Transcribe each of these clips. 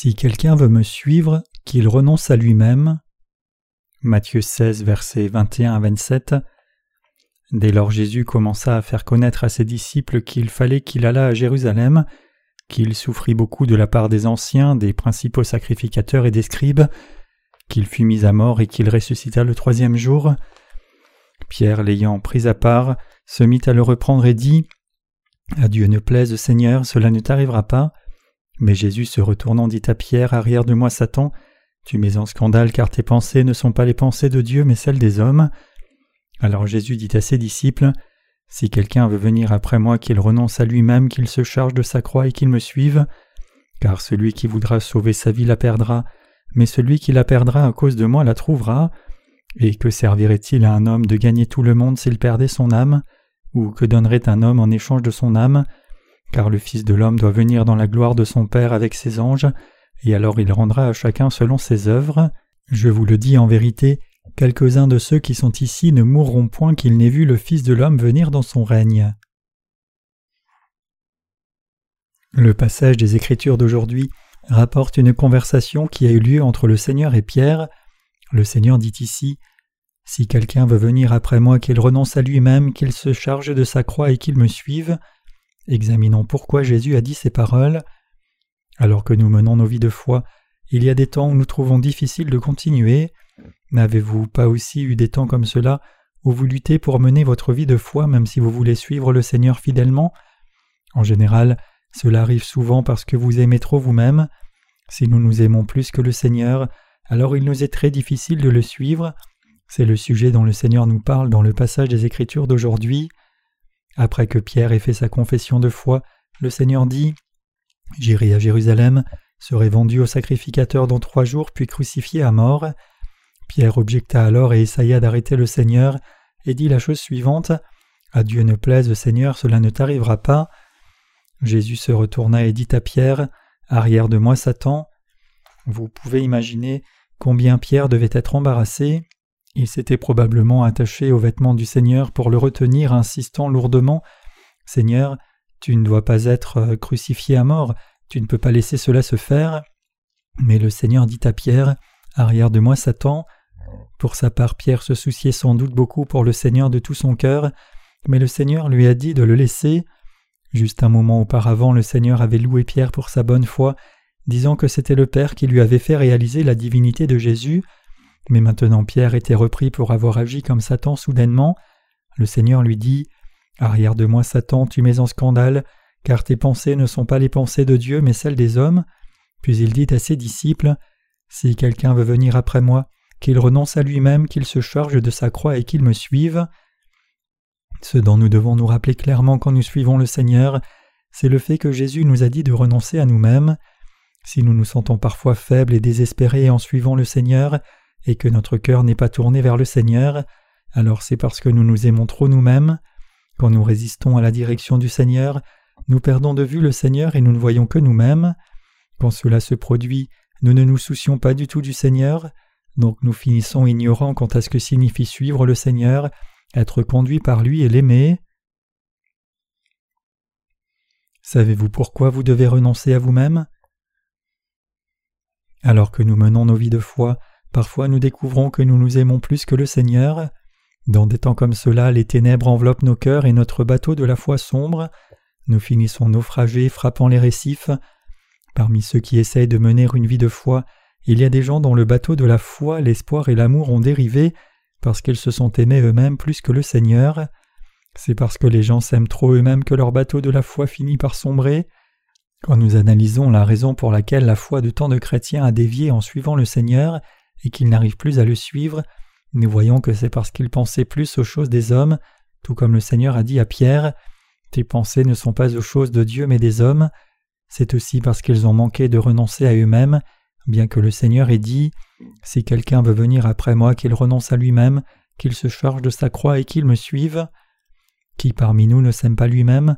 Si quelqu'un veut me suivre, qu'il renonce à lui-même. Matthieu 16, versets 21 à 27. Dès lors Jésus commença à faire connaître à ses disciples qu'il fallait qu'il allât à Jérusalem, qu'il souffrit beaucoup de la part des anciens, des principaux sacrificateurs et des scribes, qu'il fut mis à mort et qu'il ressuscita le troisième jour. Pierre, l'ayant pris à part, se mit à le reprendre et dit À Dieu ne plaise, Seigneur, cela ne t'arrivera pas. Mais Jésus se retournant dit à Pierre Arrière de moi, Satan, tu mets en scandale car tes pensées ne sont pas les pensées de Dieu mais celles des hommes. Alors Jésus dit à ses disciples Si quelqu'un veut venir après moi, qu'il renonce à lui-même, qu'il se charge de sa croix et qu'il me suive. Car celui qui voudra sauver sa vie la perdra, mais celui qui la perdra à cause de moi la trouvera. Et que servirait-il à un homme de gagner tout le monde s'il perdait son âme? Ou que donnerait un homme en échange de son âme? Car le Fils de l'homme doit venir dans la gloire de son Père avec ses anges, et alors il rendra à chacun selon ses œuvres. Je vous le dis en vérité, quelques-uns de ceux qui sont ici ne mourront point qu'ils n'aient vu le Fils de l'homme venir dans son règne. Le passage des Écritures d'aujourd'hui rapporte une conversation qui a eu lieu entre le Seigneur et Pierre. Le Seigneur dit ici Si quelqu'un veut venir après moi, qu'il renonce à lui-même, qu'il se charge de sa croix et qu'il me suive. Examinons pourquoi Jésus a dit ces paroles. Alors que nous menons nos vies de foi, il y a des temps où nous trouvons difficile de continuer. N'avez-vous pas aussi eu des temps comme cela où vous luttez pour mener votre vie de foi même si vous voulez suivre le Seigneur fidèlement? En général, cela arrive souvent parce que vous aimez trop vous-même. Si nous nous aimons plus que le Seigneur, alors il nous est très difficile de le suivre. C'est le sujet dont le Seigneur nous parle dans le passage des Écritures d'aujourd'hui. Après que Pierre ait fait sa confession de foi, le Seigneur dit J'irai à Jérusalem, serai vendu au sacrificateur dans trois jours, puis crucifié à mort. Pierre objecta alors et essaya d'arrêter le Seigneur, et dit la chose suivante À Dieu ne plaise, Seigneur, cela ne t'arrivera pas. Jésus se retourna et dit à Pierre Arrière de moi, Satan. Vous pouvez imaginer combien Pierre devait être embarrassé. Il s'était probablement attaché aux vêtements du Seigneur pour le retenir, insistant lourdement Seigneur, tu ne dois pas être euh, crucifié à mort, tu ne peux pas laisser cela se faire. Mais le Seigneur dit à Pierre Arrière de moi, Satan. Pour sa part, Pierre se souciait sans doute beaucoup pour le Seigneur de tout son cœur, mais le Seigneur lui a dit de le laisser. Juste un moment auparavant, le Seigneur avait loué Pierre pour sa bonne foi, disant que c'était le Père qui lui avait fait réaliser la divinité de Jésus. Mais maintenant Pierre était repris pour avoir agi comme Satan soudainement. Le Seigneur lui dit Arrière de moi, Satan, tu mets en scandale, car tes pensées ne sont pas les pensées de Dieu, mais celles des hommes. Puis il dit à ses disciples Si quelqu'un veut venir après moi, qu'il renonce à lui-même, qu'il se charge de sa croix et qu'il me suive. Ce dont nous devons nous rappeler clairement quand nous suivons le Seigneur, c'est le fait que Jésus nous a dit de renoncer à nous-mêmes. Si nous nous sentons parfois faibles et désespérés en suivant le Seigneur, et que notre cœur n'est pas tourné vers le Seigneur, alors c'est parce que nous nous aimons trop nous-mêmes. Quand nous résistons à la direction du Seigneur, nous perdons de vue le Seigneur et nous ne voyons que nous-mêmes. Quand cela se produit, nous ne nous soucions pas du tout du Seigneur, donc nous finissons ignorants quant à ce que signifie suivre le Seigneur, être conduit par lui et l'aimer. Savez-vous pourquoi vous devez renoncer à vous-même? Alors que nous menons nos vies de foi, Parfois nous découvrons que nous nous aimons plus que le Seigneur. Dans des temps comme cela, les ténèbres enveloppent nos cœurs et notre bateau de la foi sombre. Nous finissons naufragés, frappant les récifs. Parmi ceux qui essayent de mener une vie de foi, il y a des gens dont le bateau de la foi, l'espoir et l'amour ont dérivé parce qu'ils se sont aimés eux-mêmes plus que le Seigneur. C'est parce que les gens s'aiment trop eux-mêmes que leur bateau de la foi finit par sombrer. Quand nous analysons la raison pour laquelle la foi de tant de chrétiens a dévié en suivant le Seigneur, et qu'ils n'arrivent plus à le suivre, nous voyons que c'est parce qu'ils pensaient plus aux choses des hommes, tout comme le Seigneur a dit à Pierre Tes pensées ne sont pas aux choses de Dieu mais des hommes. C'est aussi parce qu'ils ont manqué de renoncer à eux-mêmes, bien que le Seigneur ait dit Si quelqu'un veut venir après moi, qu'il renonce à lui-même, qu'il se charge de sa croix et qu'il me suive. Qui parmi nous ne s'aime pas lui-même?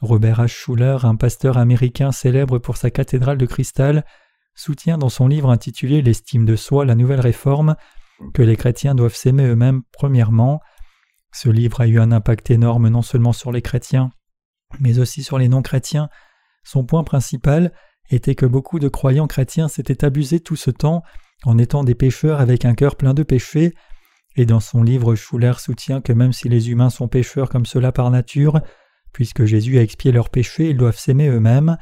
Robert H. Schuller, un pasteur américain célèbre pour sa cathédrale de cristal, soutient dans son livre intitulé L'estime de soi, la nouvelle réforme, que les chrétiens doivent s'aimer eux-mêmes premièrement. Ce livre a eu un impact énorme non seulement sur les chrétiens, mais aussi sur les non-chrétiens. Son point principal était que beaucoup de croyants chrétiens s'étaient abusés tout ce temps en étant des pécheurs avec un cœur plein de péchés, et dans son livre Schuller soutient que même si les humains sont pécheurs comme cela par nature, puisque Jésus a expié leurs péchés, ils doivent s'aimer eux-mêmes.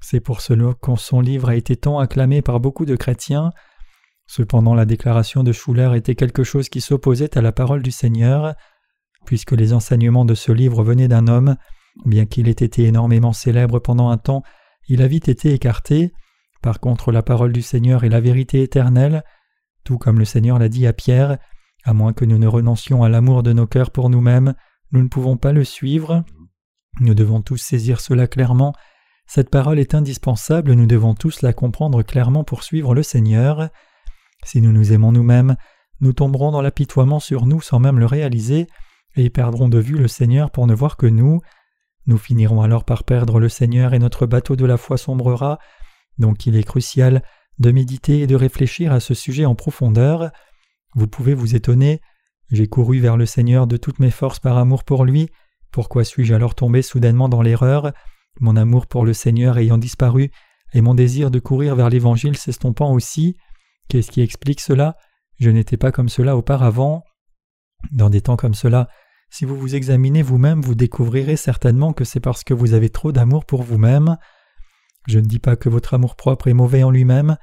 C'est pour cela que son livre a été tant acclamé par beaucoup de chrétiens. Cependant la déclaration de Schuller était quelque chose qui s'opposait à la parole du Seigneur. Puisque les enseignements de ce livre venaient d'un homme, bien qu'il ait été énormément célèbre pendant un temps, il a vite été écarté. Par contre, la parole du Seigneur est la vérité éternelle, tout comme le Seigneur l'a dit à Pierre, à moins que nous ne renoncions à l'amour de nos cœurs pour nous-mêmes, nous ne pouvons pas le suivre. Nous devons tous saisir cela clairement. Cette parole est indispensable, nous devons tous la comprendre clairement pour suivre le Seigneur. Si nous nous aimons nous-mêmes, nous tomberons dans l'apitoiement sur nous sans même le réaliser, et perdrons de vue le Seigneur pour ne voir que nous. Nous finirons alors par perdre le Seigneur et notre bateau de la foi sombrera, donc il est crucial de méditer et de réfléchir à ce sujet en profondeur. Vous pouvez vous étonner, j'ai couru vers le Seigneur de toutes mes forces par amour pour lui, pourquoi suis-je alors tombé soudainement dans l'erreur, mon amour pour le Seigneur ayant disparu, et mon désir de courir vers l'Évangile s'estompant aussi Qu'est-ce qui explique cela? Je n'étais pas comme cela auparavant. Dans des temps comme cela, si vous vous examinez vous-même, vous découvrirez certainement que c'est parce que vous avez trop d'amour pour vous-même. Je ne dis pas que votre amour-propre est mauvais en lui-même,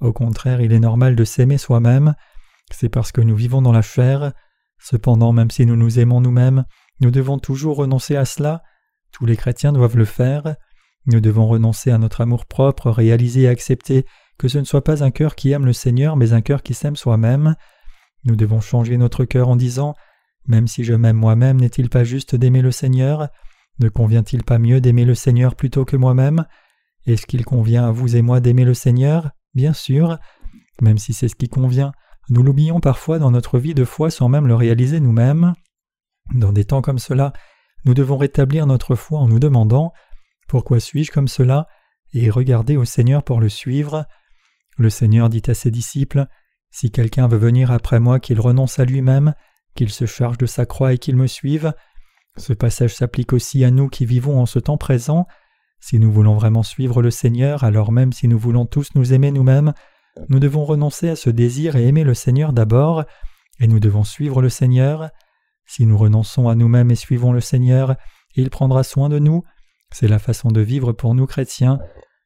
au contraire il est normal de s'aimer soi-même, c'est parce que nous vivons dans la chair. Cependant, même si nous nous aimons nous-mêmes, nous devons toujours renoncer à cela, tous les chrétiens doivent le faire, nous devons renoncer à notre amour-propre, réaliser et accepter que ce ne soit pas un cœur qui aime le Seigneur, mais un cœur qui s'aime soi-même. Nous devons changer notre cœur en disant Même si je m'aime moi-même, n'est-il pas juste d'aimer le Seigneur? Ne convient-il pas mieux d'aimer le Seigneur plutôt que moi-même? Est-ce qu'il convient à vous et moi d'aimer le Seigneur? Bien sûr. Même si c'est ce qui convient, nous l'oublions parfois dans notre vie de foi sans même le réaliser nous-mêmes. Dans des temps comme cela, nous devons rétablir notre foi en nous demandant Pourquoi suis-je comme cela et regarder au Seigneur pour le suivre. Le Seigneur dit à ses disciples Si quelqu'un veut venir après moi, qu'il renonce à lui-même, qu'il se charge de sa croix et qu'il me suive. Ce passage s'applique aussi à nous qui vivons en ce temps présent. Si nous voulons vraiment suivre le Seigneur, alors même si nous voulons tous nous aimer nous-mêmes, nous devons renoncer à ce désir et aimer le Seigneur d'abord, et nous devons suivre le Seigneur. Si nous renonçons à nous-mêmes et suivons le Seigneur, il prendra soin de nous. C'est la façon de vivre pour nous chrétiens.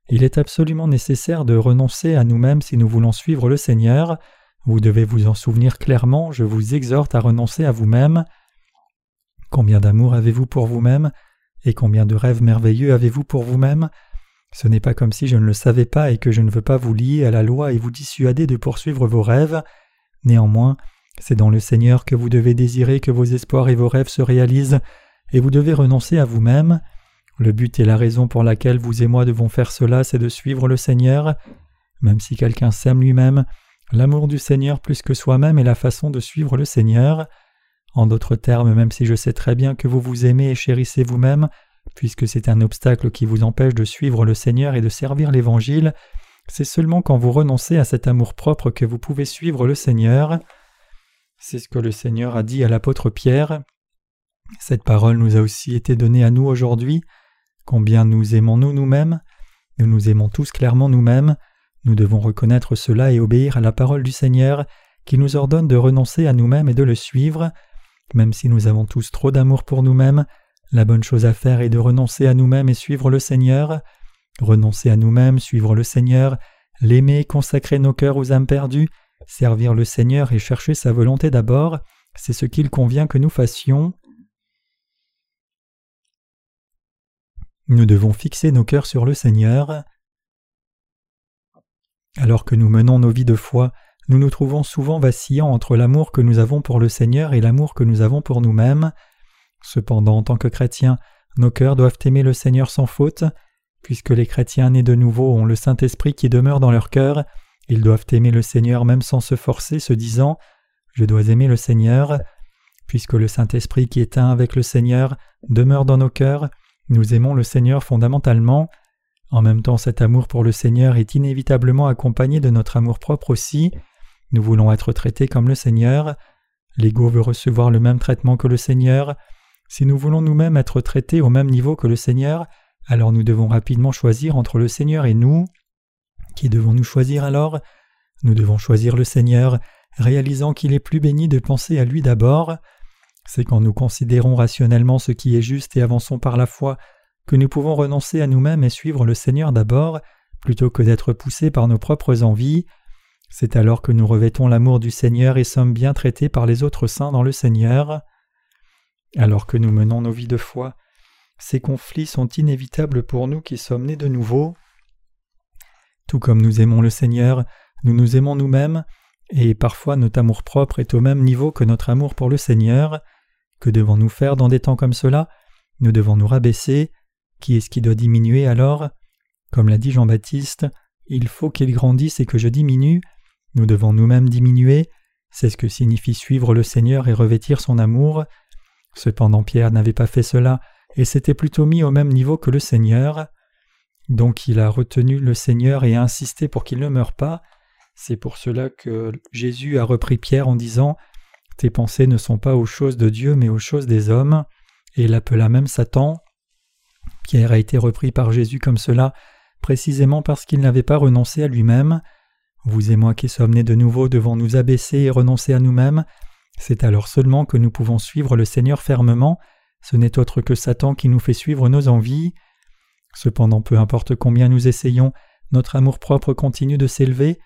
Il est absolument nécessaire de renoncer à nous-mêmes si nous voulons suivre le Seigneur. Vous devez vous en souvenir clairement, je vous exhorte à renoncer à vous-même. Combien d'amour avez-vous pour vous-même et combien de rêves merveilleux avez-vous pour vous-même? Ce n'est pas comme si je ne le savais pas et que je ne veux pas vous lier à la loi et vous dissuader de poursuivre vos rêves. Néanmoins, c'est dans le Seigneur que vous devez désirer que vos espoirs et vos rêves se réalisent, et vous devez renoncer à vous-même. Le but et la raison pour laquelle vous et moi devons faire cela, c'est de suivre le Seigneur. Même si quelqu'un s'aime lui-même, l'amour du Seigneur plus que soi-même est la façon de suivre le Seigneur. En d'autres termes, même si je sais très bien que vous vous aimez et chérissez vous-même, puisque c'est un obstacle qui vous empêche de suivre le Seigneur et de servir l'Évangile, c'est seulement quand vous renoncez à cet amour-propre que vous pouvez suivre le Seigneur. C'est ce que le Seigneur a dit à l'apôtre Pierre. Cette parole nous a aussi été donnée à nous aujourd'hui. Combien nous aimons-nous nous-mêmes Nous nous aimons tous clairement nous-mêmes. Nous devons reconnaître cela et obéir à la parole du Seigneur qui nous ordonne de renoncer à nous-mêmes et de le suivre. Même si nous avons tous trop d'amour pour nous-mêmes, la bonne chose à faire est de renoncer à nous-mêmes et suivre le Seigneur. Renoncer à nous-mêmes, suivre le Seigneur, l'aimer, consacrer nos cœurs aux âmes perdues, servir le Seigneur et chercher sa volonté d'abord, c'est ce qu'il convient que nous fassions. Nous devons fixer nos cœurs sur le Seigneur. Alors que nous menons nos vies de foi, nous nous trouvons souvent vacillants entre l'amour que nous avons pour le Seigneur et l'amour que nous avons pour nous-mêmes. Cependant, en tant que chrétiens, nos cœurs doivent aimer le Seigneur sans faute. Puisque les chrétiens nés de nouveau ont le Saint-Esprit qui demeure dans leur cœur, ils doivent aimer le Seigneur même sans se forcer, se disant Je dois aimer le Seigneur. Puisque le Saint-Esprit qui est un avec le Seigneur demeure dans nos cœurs, nous aimons le Seigneur fondamentalement. En même temps, cet amour pour le Seigneur est inévitablement accompagné de notre amour propre aussi. Nous voulons être traités comme le Seigneur. L'ego veut recevoir le même traitement que le Seigneur. Si nous voulons nous-mêmes être traités au même niveau que le Seigneur, alors nous devons rapidement choisir entre le Seigneur et nous. Qui devons-nous choisir alors? Nous devons choisir le Seigneur, réalisant qu'il est plus béni de penser à lui d'abord. C'est quand nous considérons rationnellement ce qui est juste et avançons par la foi que nous pouvons renoncer à nous-mêmes et suivre le Seigneur d'abord, plutôt que d'être poussés par nos propres envies. C'est alors que nous revêtons l'amour du Seigneur et sommes bien traités par les autres saints dans le Seigneur. Alors que nous menons nos vies de foi, ces conflits sont inévitables pour nous qui sommes nés de nouveau. Tout comme nous aimons le Seigneur, nous nous aimons nous-mêmes, et parfois notre amour-propre est au même niveau que notre amour pour le Seigneur. Que devons-nous faire dans des temps comme cela? Nous devons nous rabaisser. Qui est-ce qui doit diminuer alors? Comme l'a dit Jean-Baptiste, il faut qu'il grandisse et que je diminue. Nous devons nous-mêmes diminuer. C'est ce que signifie suivre le Seigneur et revêtir son amour. Cependant Pierre n'avait pas fait cela et s'était plutôt mis au même niveau que le Seigneur. Donc il a retenu le Seigneur et a insisté pour qu'il ne meure pas. C'est pour cela que Jésus a repris Pierre en disant Tes pensées ne sont pas aux choses de Dieu mais aux choses des hommes, et l'appela même Satan. Pierre a été repris par Jésus comme cela, précisément parce qu'il n'avait pas renoncé à lui-même. Vous et moi qui sommes nés de nouveau devons nous abaisser et renoncer à nous-mêmes. C'est alors seulement que nous pouvons suivre le Seigneur fermement. Ce n'est autre que Satan qui nous fait suivre nos envies. Cependant, peu importe combien nous essayons, notre amour-propre continue de s'élever.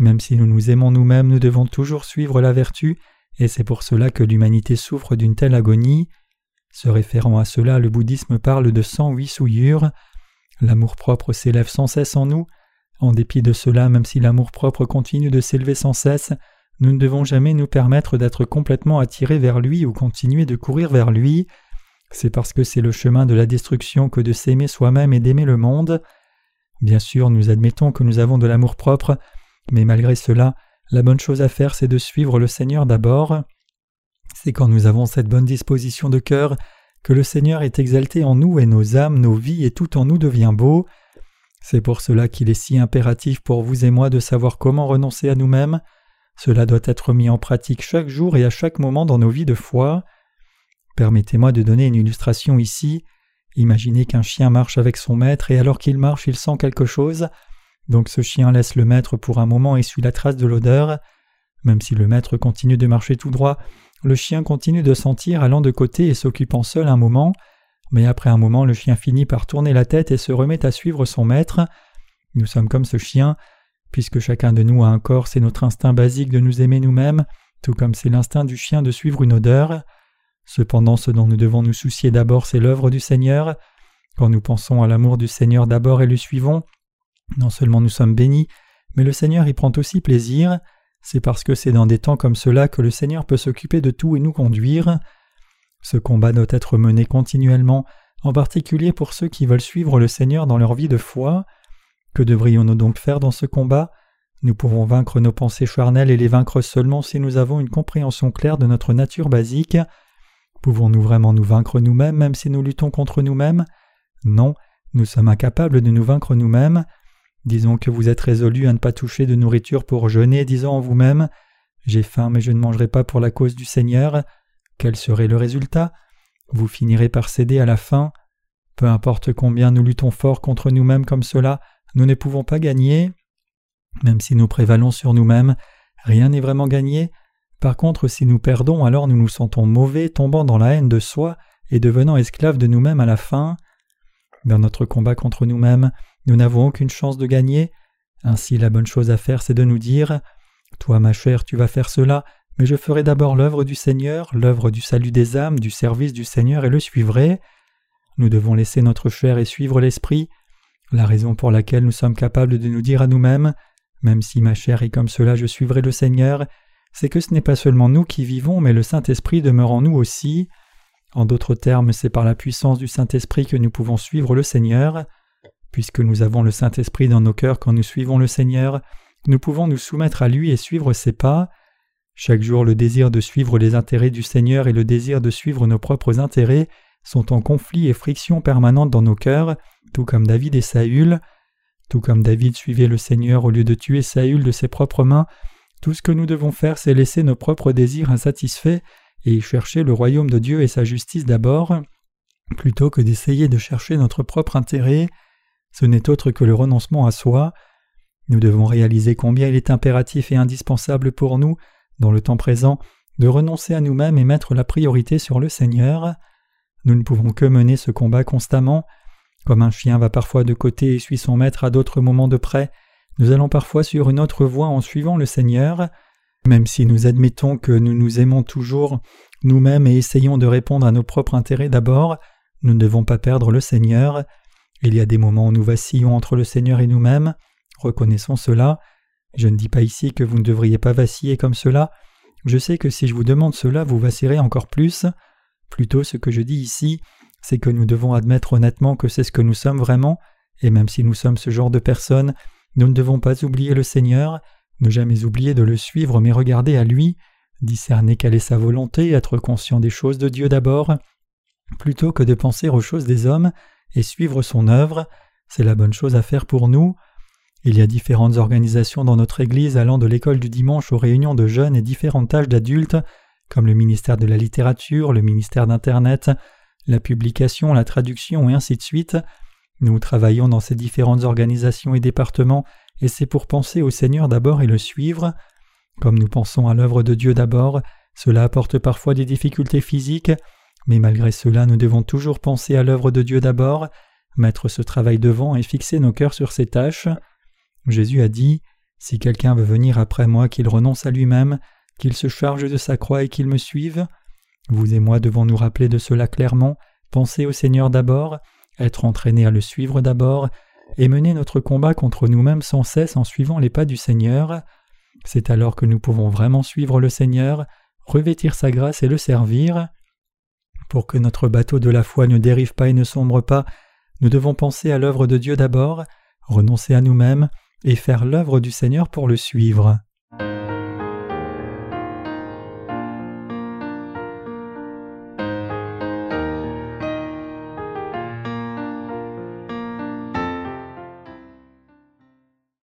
Même si nous nous aimons nous-mêmes, nous devons toujours suivre la vertu, et c'est pour cela que l'humanité souffre d'une telle agonie. Se référant à cela, le bouddhisme parle de 108 souillures. L'amour-propre s'élève sans cesse en nous. En dépit de cela, même si l'amour-propre continue de s'élever sans cesse, nous ne devons jamais nous permettre d'être complètement attirés vers lui ou continuer de courir vers lui. C'est parce que c'est le chemin de la destruction que de s'aimer soi-même et d'aimer le monde. Bien sûr, nous admettons que nous avons de l'amour propre, mais malgré cela, la bonne chose à faire, c'est de suivre le Seigneur d'abord. C'est quand nous avons cette bonne disposition de cœur que le Seigneur est exalté en nous et nos âmes, nos vies et tout en nous devient beau. C'est pour cela qu'il est si impératif pour vous et moi de savoir comment renoncer à nous-mêmes. Cela doit être mis en pratique chaque jour et à chaque moment dans nos vies de foi. Permettez-moi de donner une illustration ici. Imaginez qu'un chien marche avec son maître et alors qu'il marche il sent quelque chose. Donc ce chien laisse le maître pour un moment et suit la trace de l'odeur. Même si le maître continue de marcher tout droit, le chien continue de sentir allant de côté et s'occupant seul un moment, mais après un moment le chien finit par tourner la tête et se remet à suivre son maître. Nous sommes comme ce chien, puisque chacun de nous a un corps, c'est notre instinct basique de nous aimer nous-mêmes, tout comme c'est l'instinct du chien de suivre une odeur. Cependant, ce dont nous devons nous soucier d'abord, c'est l'œuvre du Seigneur. Quand nous pensons à l'amour du Seigneur d'abord et le suivons, non seulement nous sommes bénis, mais le Seigneur y prend aussi plaisir. C'est parce que c'est dans des temps comme cela que le Seigneur peut s'occuper de tout et nous conduire. Ce combat doit être mené continuellement, en particulier pour ceux qui veulent suivre le Seigneur dans leur vie de foi. Que devrions-nous donc faire dans ce combat? Nous pouvons vaincre nos pensées charnelles et les vaincre seulement si nous avons une compréhension claire de notre nature basique. Pouvons-nous vraiment nous vaincre nous-mêmes même si nous luttons contre nous-mêmes? Non, nous sommes incapables de nous vaincre nous-mêmes. Disons que vous êtes résolu à ne pas toucher de nourriture pour jeûner, disant en vous-même J'ai faim mais je ne mangerai pas pour la cause du Seigneur. Quel serait le résultat? Vous finirez par céder à la faim. Peu importe combien nous luttons fort contre nous-mêmes comme cela, nous ne pouvons pas gagner. Même si nous prévalons sur nous-mêmes, rien n'est vraiment gagné, par contre, si nous perdons, alors nous nous sentons mauvais, tombant dans la haine de soi et devenant esclaves de nous-mêmes à la fin. Dans notre combat contre nous-mêmes, nous n'avons aucune chance de gagner. Ainsi, la bonne chose à faire, c'est de nous dire Toi, ma chère, tu vas faire cela, mais je ferai d'abord l'œuvre du Seigneur, l'œuvre du salut des âmes, du service du Seigneur, et le suivrai. Nous devons laisser notre chair et suivre l'Esprit. La raison pour laquelle nous sommes capables de nous dire à nous-mêmes Même si ma chair est comme cela, je suivrai le Seigneur, c'est que ce n'est pas seulement nous qui vivons, mais le Saint-Esprit demeure en nous aussi. En d'autres termes, c'est par la puissance du Saint-Esprit que nous pouvons suivre le Seigneur. Puisque nous avons le Saint-Esprit dans nos cœurs quand nous suivons le Seigneur, nous pouvons nous soumettre à lui et suivre ses pas. Chaque jour, le désir de suivre les intérêts du Seigneur et le désir de suivre nos propres intérêts sont en conflit et friction permanente dans nos cœurs, tout comme David et Saül. Tout comme David suivait le Seigneur au lieu de tuer Saül de ses propres mains, tout ce que nous devons faire, c'est laisser nos propres désirs insatisfaits et chercher le royaume de Dieu et sa justice d'abord. plutôt que d'essayer de chercher notre propre intérêt. Ce n'est autre que le renoncement à soi. Nous devons réaliser combien il est impératif et indispensable pour nous, dans le temps présent, de renoncer à nous-mêmes et mettre la priorité sur le Seigneur. Nous ne pouvons que mener ce combat constamment. Comme un chien va parfois de côté et suit son maître à d'autres moments de près, nous allons parfois sur une autre voie en suivant le Seigneur. Même si nous admettons que nous nous aimons toujours nous-mêmes et essayons de répondre à nos propres intérêts d'abord, nous ne devons pas perdre le Seigneur. Il y a des moments où nous vacillons entre le Seigneur et nous-mêmes. Reconnaissons cela. Je ne dis pas ici que vous ne devriez pas vaciller comme cela. Je sais que si je vous demande cela, vous vacillerez encore plus. Plutôt ce que je dis ici, c'est que nous devons admettre honnêtement que c'est ce que nous sommes vraiment, et même si nous sommes ce genre de personnes, nous ne devons pas oublier le Seigneur, ne jamais oublier de le suivre mais regarder à lui, discerner quelle est sa volonté, être conscient des choses de Dieu d'abord, plutôt que de penser aux choses des hommes et suivre son œuvre, c'est la bonne chose à faire pour nous. Il y a différentes organisations dans notre Église allant de l'école du dimanche aux réunions de jeunes et différentes tâches d'adultes, comme le ministère de la littérature, le ministère d'Internet, la publication, la traduction et ainsi de suite. Nous travaillons dans ces différentes organisations et départements, et c'est pour penser au Seigneur d'abord et le suivre. Comme nous pensons à l'œuvre de Dieu d'abord, cela apporte parfois des difficultés physiques, mais malgré cela nous devons toujours penser à l'œuvre de Dieu d'abord, mettre ce travail devant et fixer nos cœurs sur ces tâches. Jésus a dit Si quelqu'un veut venir après moi, qu'il renonce à lui-même, qu'il se charge de sa croix et qu'il me suive. Vous et moi devons nous rappeler de cela clairement, penser au Seigneur d'abord, être entraînés à le suivre d'abord, et mener notre combat contre nous-mêmes sans cesse en suivant les pas du Seigneur. C'est alors que nous pouvons vraiment suivre le Seigneur, revêtir sa grâce et le servir. Pour que notre bateau de la foi ne dérive pas et ne sombre pas, nous devons penser à l'œuvre de Dieu d'abord, renoncer à nous-mêmes et faire l'œuvre du Seigneur pour le suivre.